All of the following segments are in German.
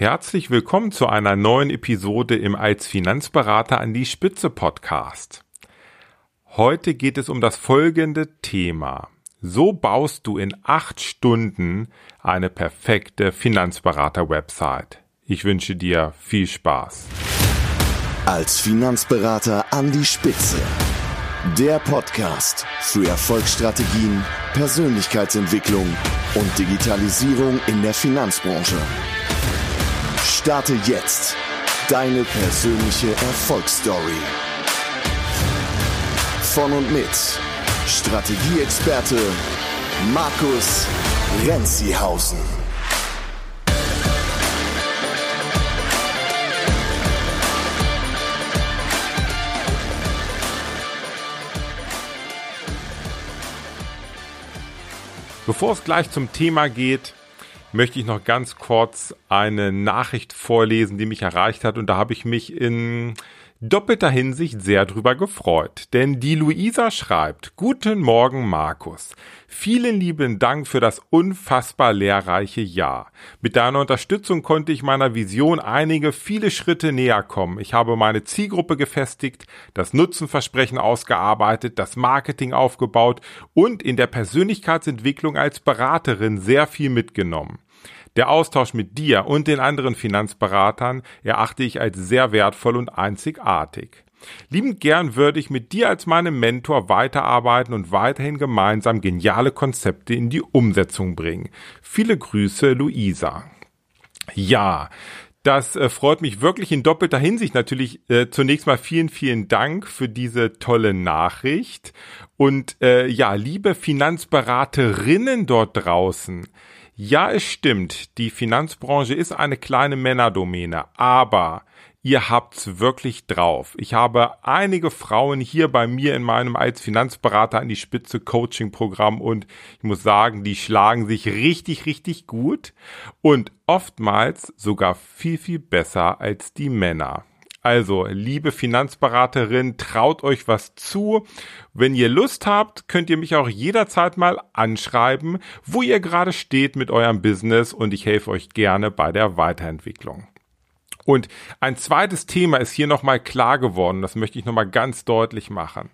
Herzlich willkommen zu einer neuen Episode im Als Finanzberater an die Spitze Podcast. Heute geht es um das folgende Thema. So baust du in acht Stunden eine perfekte Finanzberater-Website. Ich wünsche dir viel Spaß. Als Finanzberater an die Spitze. Der Podcast für Erfolgsstrategien, Persönlichkeitsentwicklung und Digitalisierung in der Finanzbranche. Starte jetzt deine persönliche Erfolgsstory. Von und mit Strategieexperte Markus Renzihausen. Bevor es gleich zum Thema geht, möchte ich noch ganz kurz eine Nachricht vorlesen, die mich erreicht hat. Und da habe ich mich in doppelter Hinsicht sehr drüber gefreut. Denn die Luisa schreibt, Guten Morgen, Markus. Vielen lieben Dank für das unfassbar lehrreiche Jahr. Mit deiner Unterstützung konnte ich meiner Vision einige viele Schritte näher kommen. Ich habe meine Zielgruppe gefestigt, das Nutzenversprechen ausgearbeitet, das Marketing aufgebaut und in der Persönlichkeitsentwicklung als Beraterin sehr viel mitgenommen. Der Austausch mit dir und den anderen Finanzberatern erachte ich als sehr wertvoll und einzigartig. Liebend gern würde ich mit dir als meinem Mentor weiterarbeiten und weiterhin gemeinsam geniale Konzepte in die Umsetzung bringen. Viele Grüße, Luisa. Ja, das äh, freut mich wirklich in doppelter Hinsicht. Natürlich äh, zunächst mal vielen, vielen Dank für diese tolle Nachricht. Und äh, ja, liebe Finanzberaterinnen dort draußen, ja, es stimmt, die Finanzbranche ist eine kleine Männerdomäne, aber ihr habt's wirklich drauf. Ich habe einige Frauen hier bei mir in meinem als Finanzberater an die Spitze Coaching Programm und ich muss sagen, die schlagen sich richtig, richtig gut und oftmals sogar viel, viel besser als die Männer. Also, liebe Finanzberaterin, traut euch was zu. Wenn ihr Lust habt, könnt ihr mich auch jederzeit mal anschreiben, wo ihr gerade steht mit eurem Business und ich helfe euch gerne bei der Weiterentwicklung. Und ein zweites Thema ist hier nochmal klar geworden, das möchte ich nochmal ganz deutlich machen.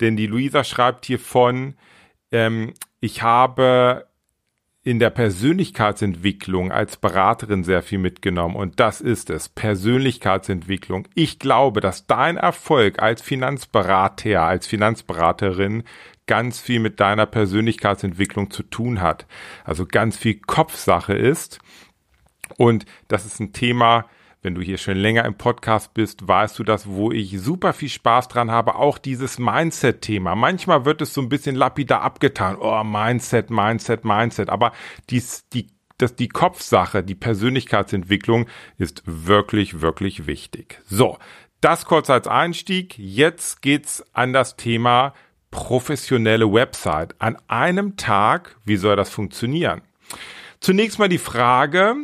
Denn die Luisa schreibt hier von, ähm, ich habe in der Persönlichkeitsentwicklung als Beraterin sehr viel mitgenommen und das ist es, Persönlichkeitsentwicklung. Ich glaube, dass dein Erfolg als Finanzberater, als Finanzberaterin ganz viel mit deiner Persönlichkeitsentwicklung zu tun hat. Also ganz viel Kopfsache ist und das ist ein Thema, wenn du hier schon länger im Podcast bist, weißt du das, wo ich super viel Spaß dran habe, auch dieses Mindset-Thema. Manchmal wird es so ein bisschen lapidar abgetan. Oh, Mindset, Mindset, Mindset. Aber dies, die, das, die Kopfsache, die Persönlichkeitsentwicklung ist wirklich, wirklich wichtig. So. Das kurz als Einstieg. Jetzt geht's an das Thema professionelle Website. An einem Tag, wie soll das funktionieren? Zunächst mal die Frage,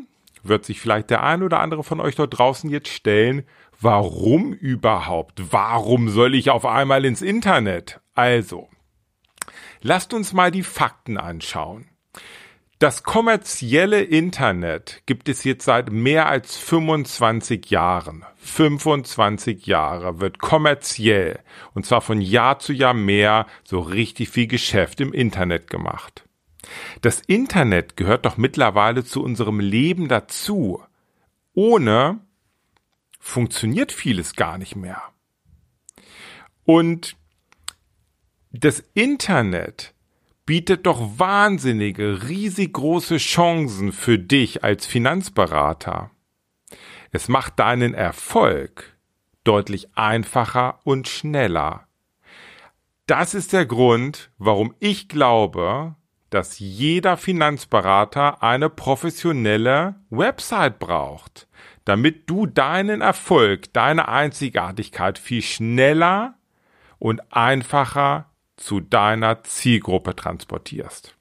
wird sich vielleicht der ein oder andere von euch dort draußen jetzt stellen, warum überhaupt? Warum soll ich auf einmal ins Internet? Also, lasst uns mal die Fakten anschauen. Das kommerzielle Internet gibt es jetzt seit mehr als 25 Jahren. 25 Jahre wird kommerziell und zwar von Jahr zu Jahr mehr so richtig viel Geschäft im Internet gemacht. Das Internet gehört doch mittlerweile zu unserem Leben dazu. Ohne funktioniert vieles gar nicht mehr. Und das Internet bietet doch wahnsinnige, riesig große Chancen für dich als Finanzberater. Es macht deinen Erfolg deutlich einfacher und schneller. Das ist der Grund, warum ich glaube, dass jeder Finanzberater eine professionelle Website braucht, damit du deinen Erfolg, deine Einzigartigkeit viel schneller und einfacher zu deiner Zielgruppe transportierst.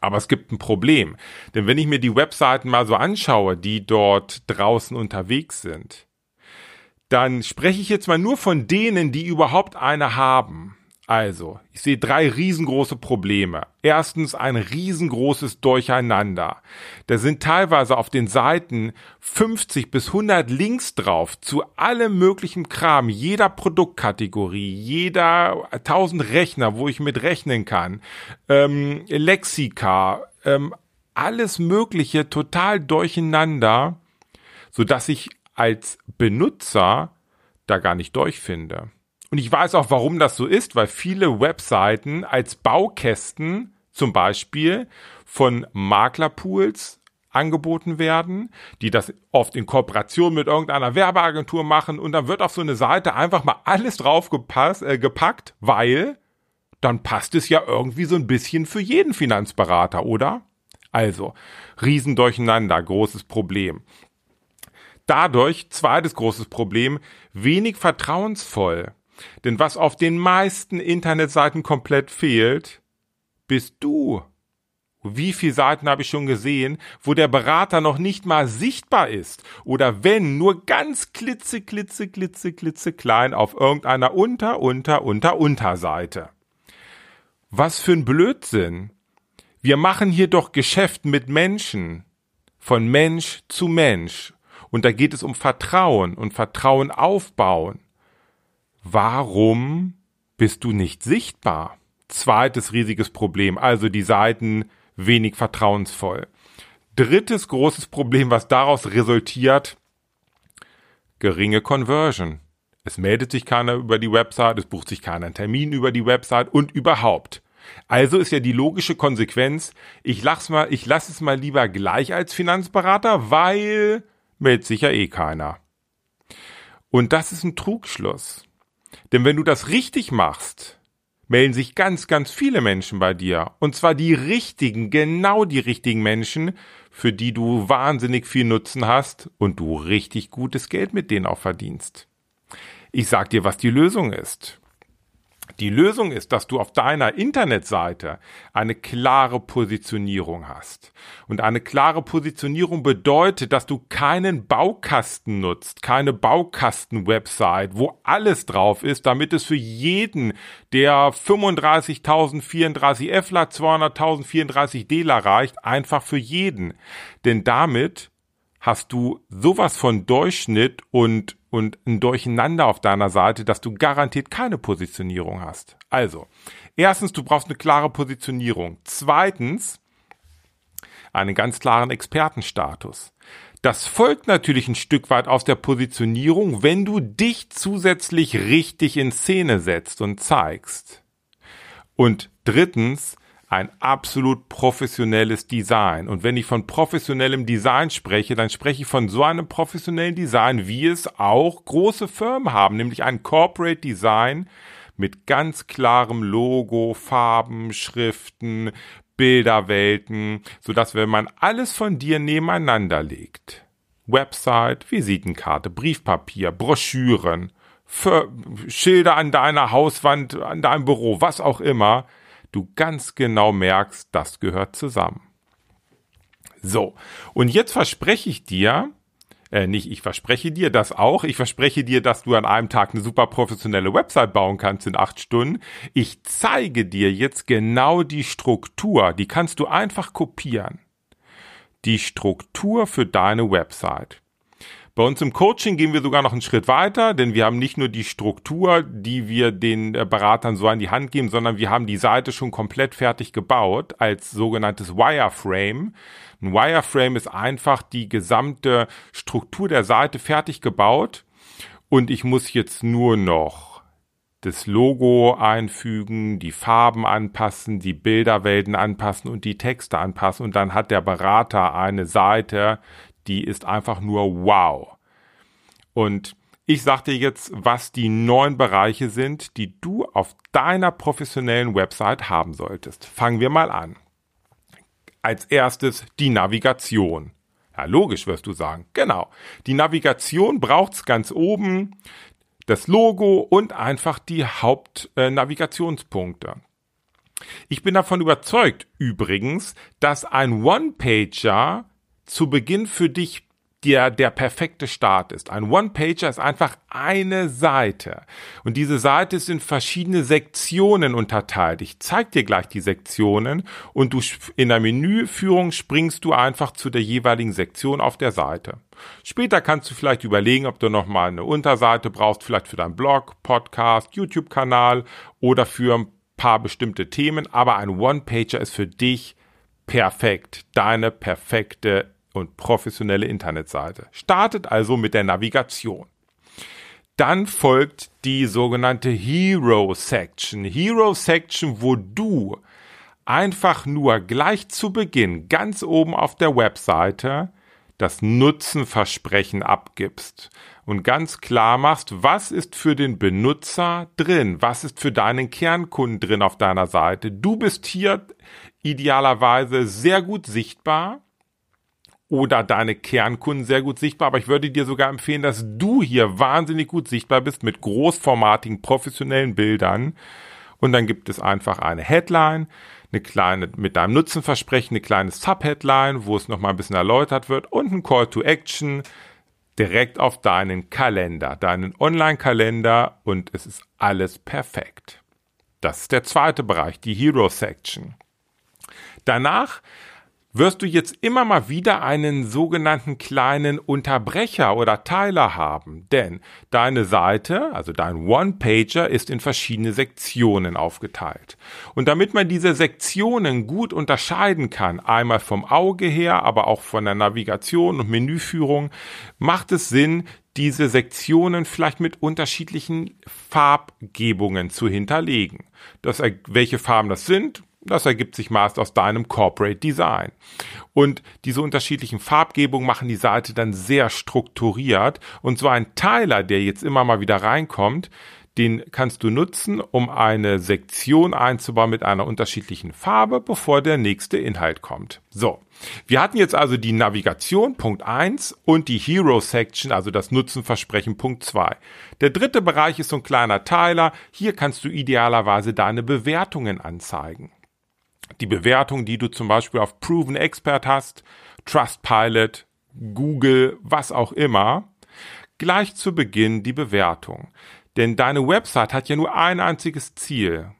Aber es gibt ein Problem, denn wenn ich mir die Webseiten mal so anschaue, die dort draußen unterwegs sind, dann spreche ich jetzt mal nur von denen, die überhaupt eine haben. Also, ich sehe drei riesengroße Probleme. Erstens ein riesengroßes Durcheinander. Da sind teilweise auf den Seiten 50 bis 100 Links drauf zu allem möglichen Kram, jeder Produktkategorie, jeder 1000 Rechner, wo ich mit rechnen kann, ähm, Lexika, ähm, alles Mögliche total durcheinander, so dass ich als Benutzer da gar nicht durchfinde. Und ich weiß auch, warum das so ist, weil viele Webseiten als Baukästen zum Beispiel von Maklerpools angeboten werden, die das oft in Kooperation mit irgendeiner Werbeagentur machen und dann wird auf so eine Seite einfach mal alles drauf gepasst, äh, gepackt, weil dann passt es ja irgendwie so ein bisschen für jeden Finanzberater, oder? Also, Riesendurcheinander, großes Problem. Dadurch, zweites großes Problem, wenig vertrauensvoll. Denn was auf den meisten Internetseiten komplett fehlt, bist du. Wie viele Seiten habe ich schon gesehen, wo der Berater noch nicht mal sichtbar ist oder wenn nur ganz klitze, klitze, klitze, klitze klein auf irgendeiner unter, unter, unter, Unterseite. Was für ein Blödsinn. Wir machen hier doch Geschäft mit Menschen. Von Mensch zu Mensch. Und da geht es um Vertrauen und Vertrauen aufbauen. Warum bist du nicht sichtbar? Zweites riesiges Problem, also die Seiten wenig vertrauensvoll. Drittes großes Problem, was daraus resultiert, geringe Conversion. Es meldet sich keiner über die Website, es bucht sich keiner einen Termin über die Website und überhaupt. Also ist ja die logische Konsequenz, ich lass mal, ich lass es mal lieber gleich als Finanzberater, weil meldet sich ja eh keiner. Und das ist ein Trugschluss. Denn wenn du das richtig machst, melden sich ganz, ganz viele Menschen bei dir. Und zwar die richtigen, genau die richtigen Menschen, für die du wahnsinnig viel Nutzen hast und du richtig gutes Geld mit denen auch verdienst. Ich sag dir, was die Lösung ist. Die Lösung ist, dass du auf deiner Internetseite eine klare Positionierung hast. Und eine klare Positionierung bedeutet, dass du keinen Baukasten nutzt, keine Baukasten-Website, wo alles drauf ist, damit es für jeden, der 35.000 34Fler, 200.000 34 Dela reicht, einfach für jeden. Denn damit hast du sowas von Durchschnitt und und ein Durcheinander auf deiner Seite, dass du garantiert keine Positionierung hast. Also, erstens, du brauchst eine klare Positionierung. Zweitens, einen ganz klaren Expertenstatus. Das folgt natürlich ein Stück weit aus der Positionierung, wenn du dich zusätzlich richtig in Szene setzt und zeigst. Und drittens, ein absolut professionelles Design. Und wenn ich von professionellem Design spreche, dann spreche ich von so einem professionellen Design, wie es auch große Firmen haben, nämlich ein Corporate Design mit ganz klarem Logo, Farben, Schriften, Bilderwelten, sodass wenn man alles von dir nebeneinander legt, Website, Visitenkarte, Briefpapier, Broschüren, Schilder an deiner Hauswand, an deinem Büro, was auch immer, du ganz genau merkst, das gehört zusammen. So, und jetzt verspreche ich dir, äh, nicht ich verspreche dir das auch, ich verspreche dir, dass du an einem Tag eine super professionelle Website bauen kannst in acht Stunden. Ich zeige dir jetzt genau die Struktur, die kannst du einfach kopieren. Die Struktur für deine Website. Bei uns im Coaching gehen wir sogar noch einen Schritt weiter, denn wir haben nicht nur die Struktur, die wir den äh, Beratern so an die Hand geben, sondern wir haben die Seite schon komplett fertig gebaut als sogenanntes Wireframe. Ein Wireframe ist einfach die gesamte Struktur der Seite fertig gebaut und ich muss jetzt nur noch das Logo einfügen, die Farben anpassen, die Bilderwelten anpassen und die Texte anpassen und dann hat der Berater eine Seite, die ist einfach nur wow. Und ich sag dir jetzt, was die neun Bereiche sind, die du auf deiner professionellen Website haben solltest. Fangen wir mal an. Als erstes die Navigation. Ja, logisch wirst du sagen. Genau. Die Navigation braucht's ganz oben, das Logo und einfach die Hauptnavigationspunkte. Ich bin davon überzeugt, übrigens, dass ein One-Pager zu Beginn für dich der der perfekte Start ist. Ein One-Pager ist einfach eine Seite. Und diese Seite ist in verschiedene Sektionen unterteilt. Ich zeige dir gleich die Sektionen und du in der Menüführung springst du einfach zu der jeweiligen Sektion auf der Seite. Später kannst du vielleicht überlegen, ob du nochmal eine Unterseite brauchst, vielleicht für deinen Blog, Podcast, YouTube-Kanal oder für ein paar bestimmte Themen. Aber ein One-Pager ist für dich perfekt. Deine perfekte und professionelle Internetseite. Startet also mit der Navigation. Dann folgt die sogenannte Hero Section. Hero Section, wo du einfach nur gleich zu Beginn ganz oben auf der Webseite das Nutzenversprechen abgibst und ganz klar machst, was ist für den Benutzer drin, was ist für deinen Kernkunden drin auf deiner Seite. Du bist hier idealerweise sehr gut sichtbar oder deine Kernkunden sehr gut sichtbar, aber ich würde dir sogar empfehlen, dass du hier wahnsinnig gut sichtbar bist mit großformatigen professionellen Bildern und dann gibt es einfach eine Headline, eine kleine mit deinem Nutzenversprechen, eine kleine Subheadline, wo es nochmal ein bisschen erläutert wird und ein Call to Action direkt auf deinen Kalender, deinen Online-Kalender und es ist alles perfekt. Das ist der zweite Bereich, die Hero Section. Danach wirst du jetzt immer mal wieder einen sogenannten kleinen Unterbrecher oder Teiler haben, denn deine Seite, also dein One-Pager, ist in verschiedene Sektionen aufgeteilt. Und damit man diese Sektionen gut unterscheiden kann, einmal vom Auge her, aber auch von der Navigation und Menüführung, macht es Sinn, diese Sektionen vielleicht mit unterschiedlichen Farbgebungen zu hinterlegen. Das, welche Farben das sind, das ergibt sich meist aus deinem Corporate Design. Und diese unterschiedlichen Farbgebungen machen die Seite dann sehr strukturiert. Und so ein Teiler, der jetzt immer mal wieder reinkommt, den kannst du nutzen, um eine Sektion einzubauen mit einer unterschiedlichen Farbe, bevor der nächste Inhalt kommt. So. Wir hatten jetzt also die Navigation Punkt 1 und die Hero Section, also das Nutzenversprechen Punkt 2. Der dritte Bereich ist so ein kleiner Teiler. Hier kannst du idealerweise deine Bewertungen anzeigen die Bewertung, die du zum Beispiel auf Proven Expert hast, Trustpilot, Google, was auch immer, gleich zu Beginn die Bewertung. Denn deine Website hat ja nur ein einziges Ziel,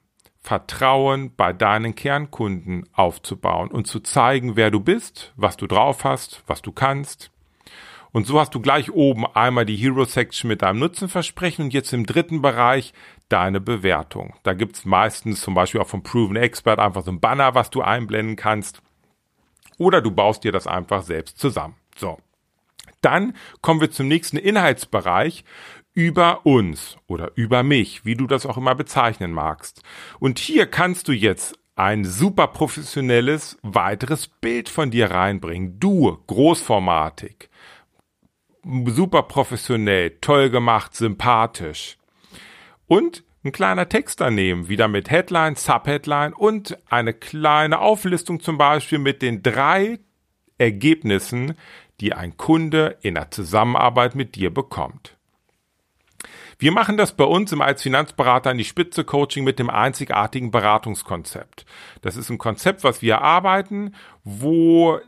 Vertrauen bei deinen Kernkunden aufzubauen und zu zeigen, wer du bist, was du drauf hast, was du kannst. Und so hast du gleich oben einmal die Hero Section mit deinem Nutzenversprechen und jetzt im dritten Bereich deine Bewertung. Da gibt's meistens zum Beispiel auch vom Proven Expert einfach so ein Banner, was du einblenden kannst. Oder du baust dir das einfach selbst zusammen. So. Dann kommen wir zum nächsten Inhaltsbereich über uns oder über mich, wie du das auch immer bezeichnen magst. Und hier kannst du jetzt ein super professionelles weiteres Bild von dir reinbringen. Du, großformatig, super professionell, toll gemacht, sympathisch und ein kleiner Text daneben, wieder mit Headline, Subheadline und eine kleine Auflistung zum Beispiel mit den drei Ergebnissen, die ein Kunde in der Zusammenarbeit mit dir bekommt. Wir machen das bei uns im als Finanzberater an die Spitze Coaching mit dem einzigartigen Beratungskonzept. Das ist ein Konzept, was wir arbeiten, wo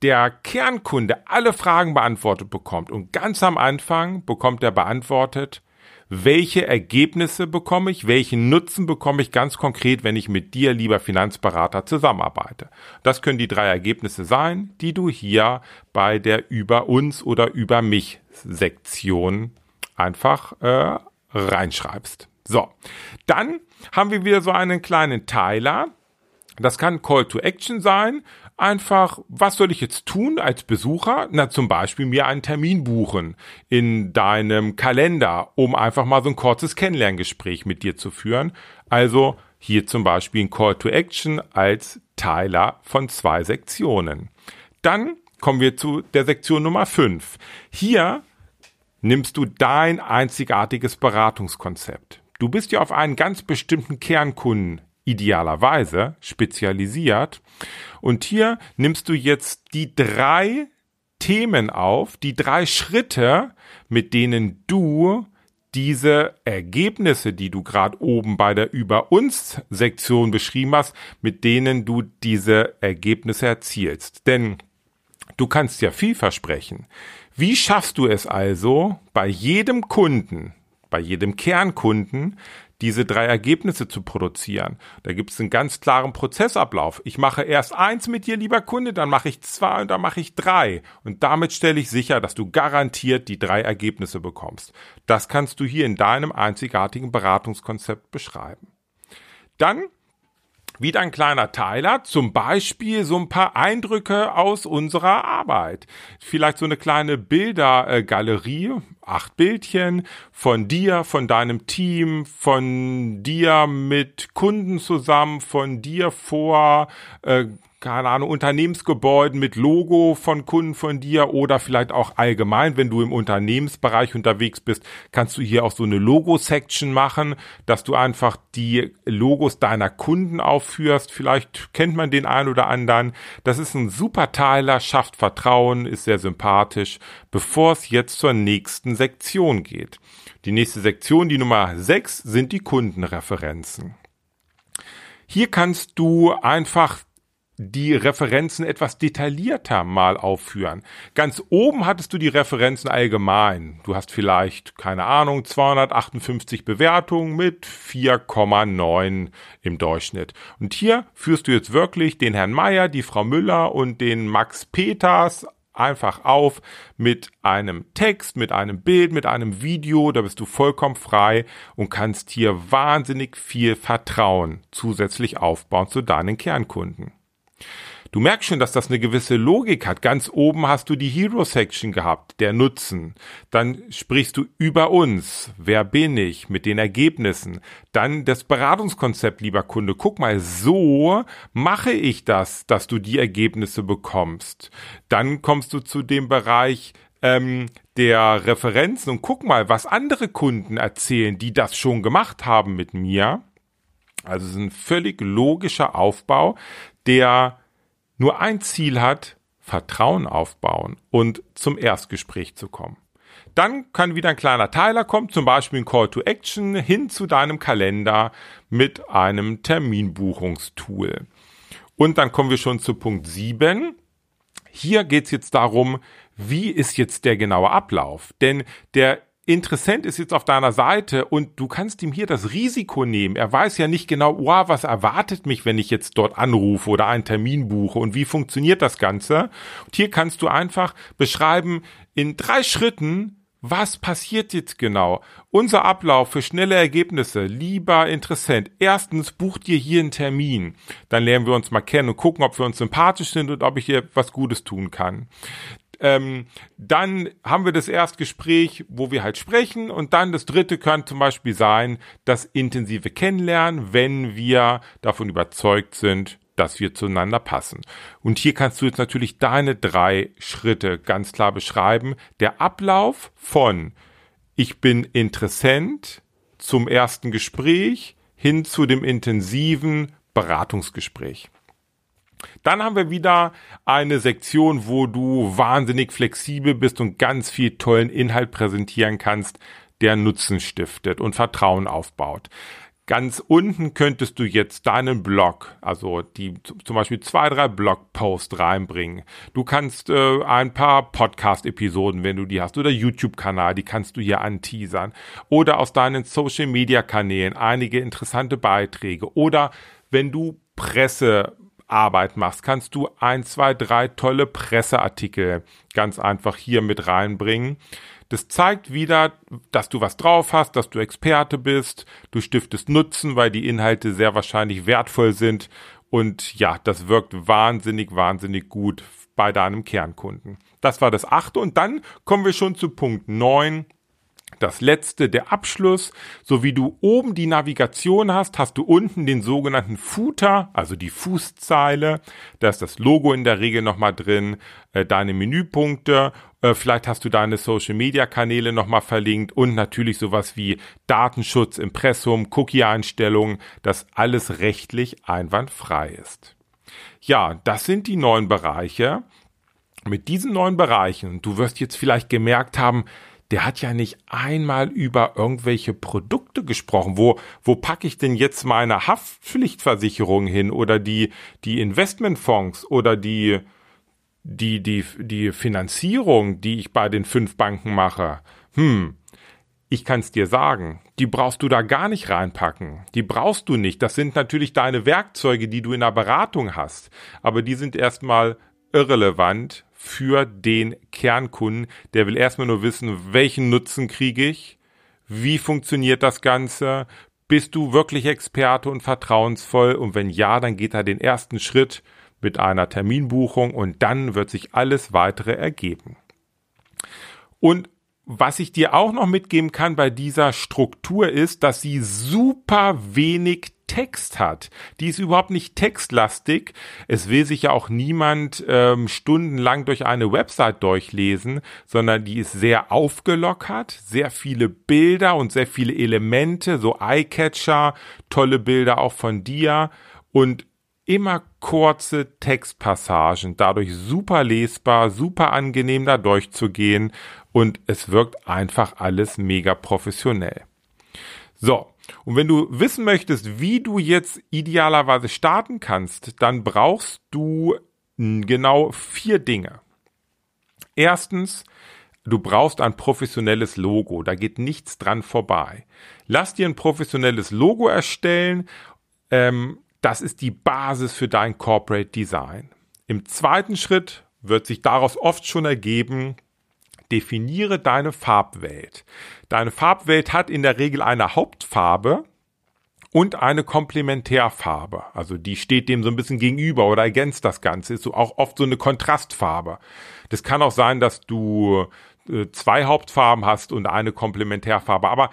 der Kernkunde alle Fragen beantwortet bekommt und ganz am Anfang bekommt er beantwortet, welche Ergebnisse bekomme ich, welchen Nutzen bekomme ich ganz konkret, wenn ich mit dir, lieber Finanzberater, zusammenarbeite. Das können die drei Ergebnisse sein, die du hier bei der Über uns oder Über mich Sektion einfach äh, reinschreibst. So, dann haben wir wieder so einen kleinen Teiler. Das kann Call to Action sein einfach, was soll ich jetzt tun als Besucher? Na, zum Beispiel mir einen Termin buchen in deinem Kalender, um einfach mal so ein kurzes Kennenlerngespräch mit dir zu führen. Also hier zum Beispiel ein Call to Action als Teiler von zwei Sektionen. Dann kommen wir zu der Sektion Nummer 5. Hier nimmst du dein einzigartiges Beratungskonzept. Du bist ja auf einen ganz bestimmten Kernkunden idealerweise spezialisiert. Und hier nimmst du jetzt die drei Themen auf, die drei Schritte, mit denen du diese Ergebnisse, die du gerade oben bei der Über uns Sektion beschrieben hast, mit denen du diese Ergebnisse erzielst. Denn du kannst ja viel versprechen. Wie schaffst du es also, bei jedem Kunden, bei jedem Kernkunden, diese drei Ergebnisse zu produzieren. Da gibt es einen ganz klaren Prozessablauf. Ich mache erst eins mit dir, lieber Kunde, dann mache ich zwei und dann mache ich drei. Und damit stelle ich sicher, dass du garantiert die drei Ergebnisse bekommst. Das kannst du hier in deinem einzigartigen Beratungskonzept beschreiben. Dann wieder ein kleiner Teiler, zum Beispiel so ein paar Eindrücke aus unserer Arbeit. Vielleicht so eine kleine Bildergalerie, acht Bildchen von dir, von deinem Team, von dir mit Kunden zusammen, von dir vor äh, keine Ahnung, Unternehmensgebäuden mit Logo von Kunden von dir oder vielleicht auch allgemein, wenn du im Unternehmensbereich unterwegs bist, kannst du hier auch so eine Logo-Section machen, dass du einfach die Logos deiner Kunden aufführst. Vielleicht kennt man den einen oder anderen. Das ist ein super Teiler, schafft Vertrauen, ist sehr sympathisch, bevor es jetzt zur nächsten Sektion geht. Die nächste Sektion, die Nummer 6, sind die Kundenreferenzen. Hier kannst du einfach die Referenzen etwas detaillierter mal aufführen. Ganz oben hattest du die Referenzen allgemein. Du hast vielleicht, keine Ahnung, 258 Bewertungen mit 4,9 im Durchschnitt. Und hier führst du jetzt wirklich den Herrn Meier, die Frau Müller und den Max Peters einfach auf mit einem Text, mit einem Bild, mit einem Video, da bist du vollkommen frei und kannst hier wahnsinnig viel Vertrauen zusätzlich aufbauen zu deinen Kernkunden. Du merkst schon, dass das eine gewisse Logik hat. Ganz oben hast du die Hero Section gehabt, der Nutzen. Dann sprichst du über uns. Wer bin ich? Mit den Ergebnissen. Dann das Beratungskonzept, lieber Kunde. Guck mal, so mache ich das, dass du die Ergebnisse bekommst. Dann kommst du zu dem Bereich, ähm, der Referenzen und guck mal, was andere Kunden erzählen, die das schon gemacht haben mit mir. Also es ist ein völlig logischer Aufbau, der nur ein Ziel hat, Vertrauen aufbauen und zum Erstgespräch zu kommen. Dann kann wieder ein kleiner Teiler kommen, zum Beispiel ein Call to Action hin zu deinem Kalender mit einem Terminbuchungstool. Und dann kommen wir schon zu Punkt 7. Hier geht es jetzt darum, wie ist jetzt der genaue Ablauf? Denn der Interessent ist jetzt auf deiner Seite und du kannst ihm hier das Risiko nehmen. Er weiß ja nicht genau, wow, was erwartet mich, wenn ich jetzt dort anrufe oder einen Termin buche und wie funktioniert das Ganze. Und hier kannst du einfach beschreiben in drei Schritten, was passiert jetzt genau? Unser Ablauf für schnelle Ergebnisse. Lieber Interessent, erstens bucht dir hier einen Termin. Dann lernen wir uns mal kennen und gucken, ob wir uns sympathisch sind und ob ich dir was Gutes tun kann. Ähm, dann haben wir das Erstgespräch, wo wir halt sprechen. Und dann das dritte kann zum Beispiel sein, das intensive Kennenlernen, wenn wir davon überzeugt sind, dass wir zueinander passen. Und hier kannst du jetzt natürlich deine drei Schritte ganz klar beschreiben. Der Ablauf von ich bin Interessent zum ersten Gespräch hin zu dem intensiven Beratungsgespräch. Dann haben wir wieder eine Sektion, wo du wahnsinnig flexibel bist und ganz viel tollen Inhalt präsentieren kannst, der Nutzen stiftet und Vertrauen aufbaut. Ganz unten könntest du jetzt deinen Blog, also die zum Beispiel zwei, drei Blogposts reinbringen. Du kannst äh, ein paar Podcast-Episoden, wenn du die hast, oder YouTube-Kanal, die kannst du hier anteasern. Oder aus deinen Social-Media-Kanälen einige interessante Beiträge. Oder wenn du Presse Arbeit machst, kannst du ein, zwei, drei tolle Presseartikel ganz einfach hier mit reinbringen. Das zeigt wieder, dass du was drauf hast, dass du Experte bist, du stiftest Nutzen, weil die Inhalte sehr wahrscheinlich wertvoll sind und ja, das wirkt wahnsinnig, wahnsinnig gut bei deinem Kernkunden. Das war das achte und dann kommen wir schon zu Punkt neun das letzte, der Abschluss. So wie du oben die Navigation hast, hast du unten den sogenannten Footer, also die Fußzeile. Da ist das Logo in der Regel nochmal drin, äh, deine Menüpunkte. Äh, vielleicht hast du deine Social Media Kanäle nochmal verlinkt und natürlich sowas wie Datenschutz, Impressum, Cookie-Einstellungen, dass alles rechtlich einwandfrei ist. Ja, das sind die neuen Bereiche. Mit diesen neuen Bereichen, du wirst jetzt vielleicht gemerkt haben, der hat ja nicht einmal über irgendwelche Produkte gesprochen. Wo, wo packe ich denn jetzt meine Haftpflichtversicherung hin oder die, die Investmentfonds oder die, die, die, die Finanzierung, die ich bei den fünf Banken mache, hm, ich kann es dir sagen, die brauchst du da gar nicht reinpacken. Die brauchst du nicht. Das sind natürlich deine Werkzeuge, die du in der Beratung hast. Aber die sind erstmal irrelevant für den Kernkunden. Der will erstmal nur wissen, welchen Nutzen kriege ich? Wie funktioniert das Ganze? Bist du wirklich Experte und vertrauensvoll? Und wenn ja, dann geht er den ersten Schritt mit einer Terminbuchung und dann wird sich alles weitere ergeben. Und was ich dir auch noch mitgeben kann bei dieser Struktur ist, dass sie super wenig Text hat. Die ist überhaupt nicht textlastig. Es will sich ja auch niemand ähm, stundenlang durch eine Website durchlesen, sondern die ist sehr aufgelockert, sehr viele Bilder und sehr viele Elemente, so Eyecatcher, tolle Bilder auch von dir und immer kurze Textpassagen, dadurch super lesbar, super angenehm da durchzugehen und es wirkt einfach alles mega professionell. So, und wenn du wissen möchtest, wie du jetzt idealerweise starten kannst, dann brauchst du genau vier Dinge. Erstens, du brauchst ein professionelles Logo, da geht nichts dran vorbei. Lass dir ein professionelles Logo erstellen, ähm, das ist die Basis für dein Corporate Design. Im zweiten Schritt wird sich daraus oft schon ergeben, definiere deine Farbwelt. Deine Farbwelt hat in der Regel eine Hauptfarbe und eine Komplementärfarbe. Also die steht dem so ein bisschen gegenüber oder ergänzt das Ganze. Ist so auch oft so eine Kontrastfarbe. Das kann auch sein, dass du äh, zwei Hauptfarben hast und eine Komplementärfarbe. Aber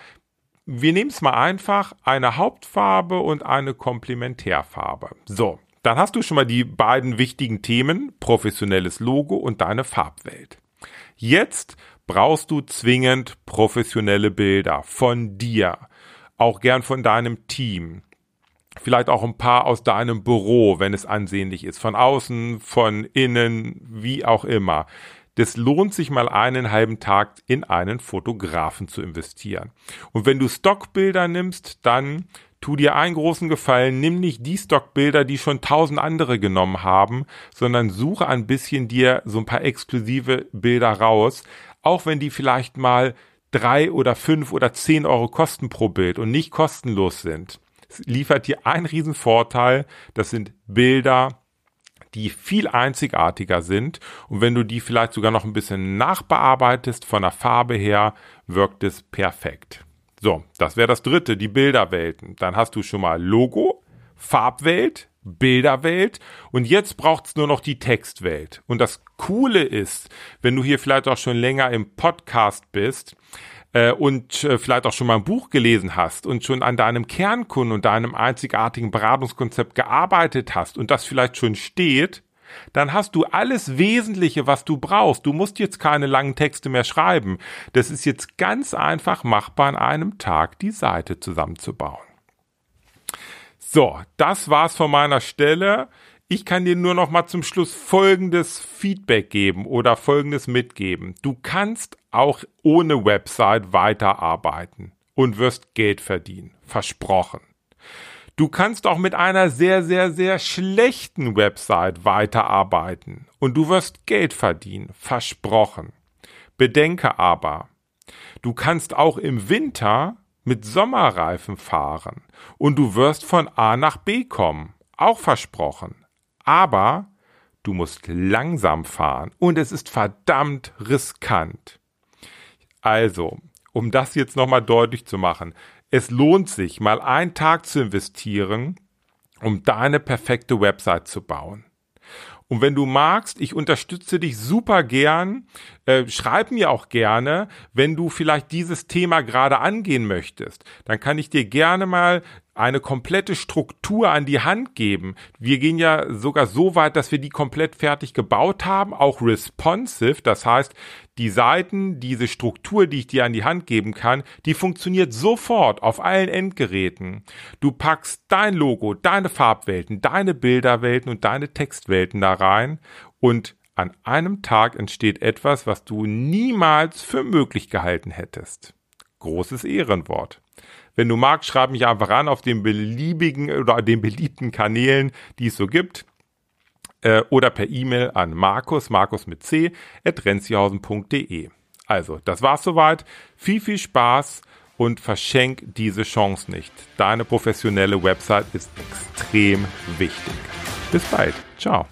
wir nehmen es mal einfach, eine Hauptfarbe und eine Komplementärfarbe. So, dann hast du schon mal die beiden wichtigen Themen, professionelles Logo und deine Farbwelt. Jetzt brauchst du zwingend professionelle Bilder von dir, auch gern von deinem Team. Vielleicht auch ein paar aus deinem Büro, wenn es ansehnlich ist, von außen, von innen, wie auch immer. Das lohnt sich mal einen halben Tag in einen Fotografen zu investieren. Und wenn du Stockbilder nimmst, dann tu dir einen großen Gefallen, nimm nicht die Stockbilder, die schon tausend andere genommen haben, sondern suche ein bisschen dir so ein paar exklusive Bilder raus, auch wenn die vielleicht mal drei oder fünf oder zehn Euro kosten pro Bild und nicht kostenlos sind. Es liefert dir einen riesen Vorteil. Das sind Bilder, die viel einzigartiger sind. Und wenn du die vielleicht sogar noch ein bisschen nachbearbeitest von der Farbe her, wirkt es perfekt. So, das wäre das dritte, die Bilderwelten. Dann hast du schon mal Logo, Farbwelt, Bilderwelt und jetzt braucht's nur noch die Textwelt. Und das Coole ist, wenn du hier vielleicht auch schon länger im Podcast bist, äh, und äh, vielleicht auch schon mal ein Buch gelesen hast und schon an deinem Kernkunden und deinem einzigartigen Beratungskonzept gearbeitet hast und das vielleicht schon steht, dann hast du alles Wesentliche, was du brauchst. Du musst jetzt keine langen Texte mehr schreiben. Das ist jetzt ganz einfach machbar an einem Tag, die Seite zusammenzubauen. So, das war's von meiner Stelle. Ich kann dir nur noch mal zum Schluss folgendes Feedback geben oder folgendes mitgeben. Du kannst auch ohne Website weiterarbeiten und wirst Geld verdienen. Versprochen. Du kannst auch mit einer sehr, sehr, sehr schlechten Website weiterarbeiten und du wirst Geld verdienen, versprochen. Bedenke aber, du kannst auch im Winter mit Sommerreifen fahren und du wirst von A nach B kommen, auch versprochen. Aber du musst langsam fahren und es ist verdammt riskant. Also, um das jetzt nochmal deutlich zu machen, es lohnt sich, mal einen Tag zu investieren, um deine perfekte Website zu bauen. Und wenn du magst, ich unterstütze dich super gern. Äh, schreib mir auch gerne, wenn du vielleicht dieses Thema gerade angehen möchtest. Dann kann ich dir gerne mal eine komplette Struktur an die Hand geben. Wir gehen ja sogar so weit, dass wir die komplett fertig gebaut haben, auch responsive. Das heißt, die Seiten, diese Struktur, die ich dir an die Hand geben kann, die funktioniert sofort auf allen Endgeräten. Du packst dein Logo, deine Farbwelten, deine Bilderwelten und deine Textwelten da rein und an einem Tag entsteht etwas, was du niemals für möglich gehalten hättest. Großes Ehrenwort. Wenn du magst, schreib mich einfach an auf den beliebigen oder den beliebten Kanälen, die es so gibt. Äh, oder per E-Mail an markus, markus mit c, at renzihausen.de. Also, das war's soweit. Viel, viel Spaß und verschenk diese Chance nicht. Deine professionelle Website ist extrem wichtig. Bis bald. Ciao.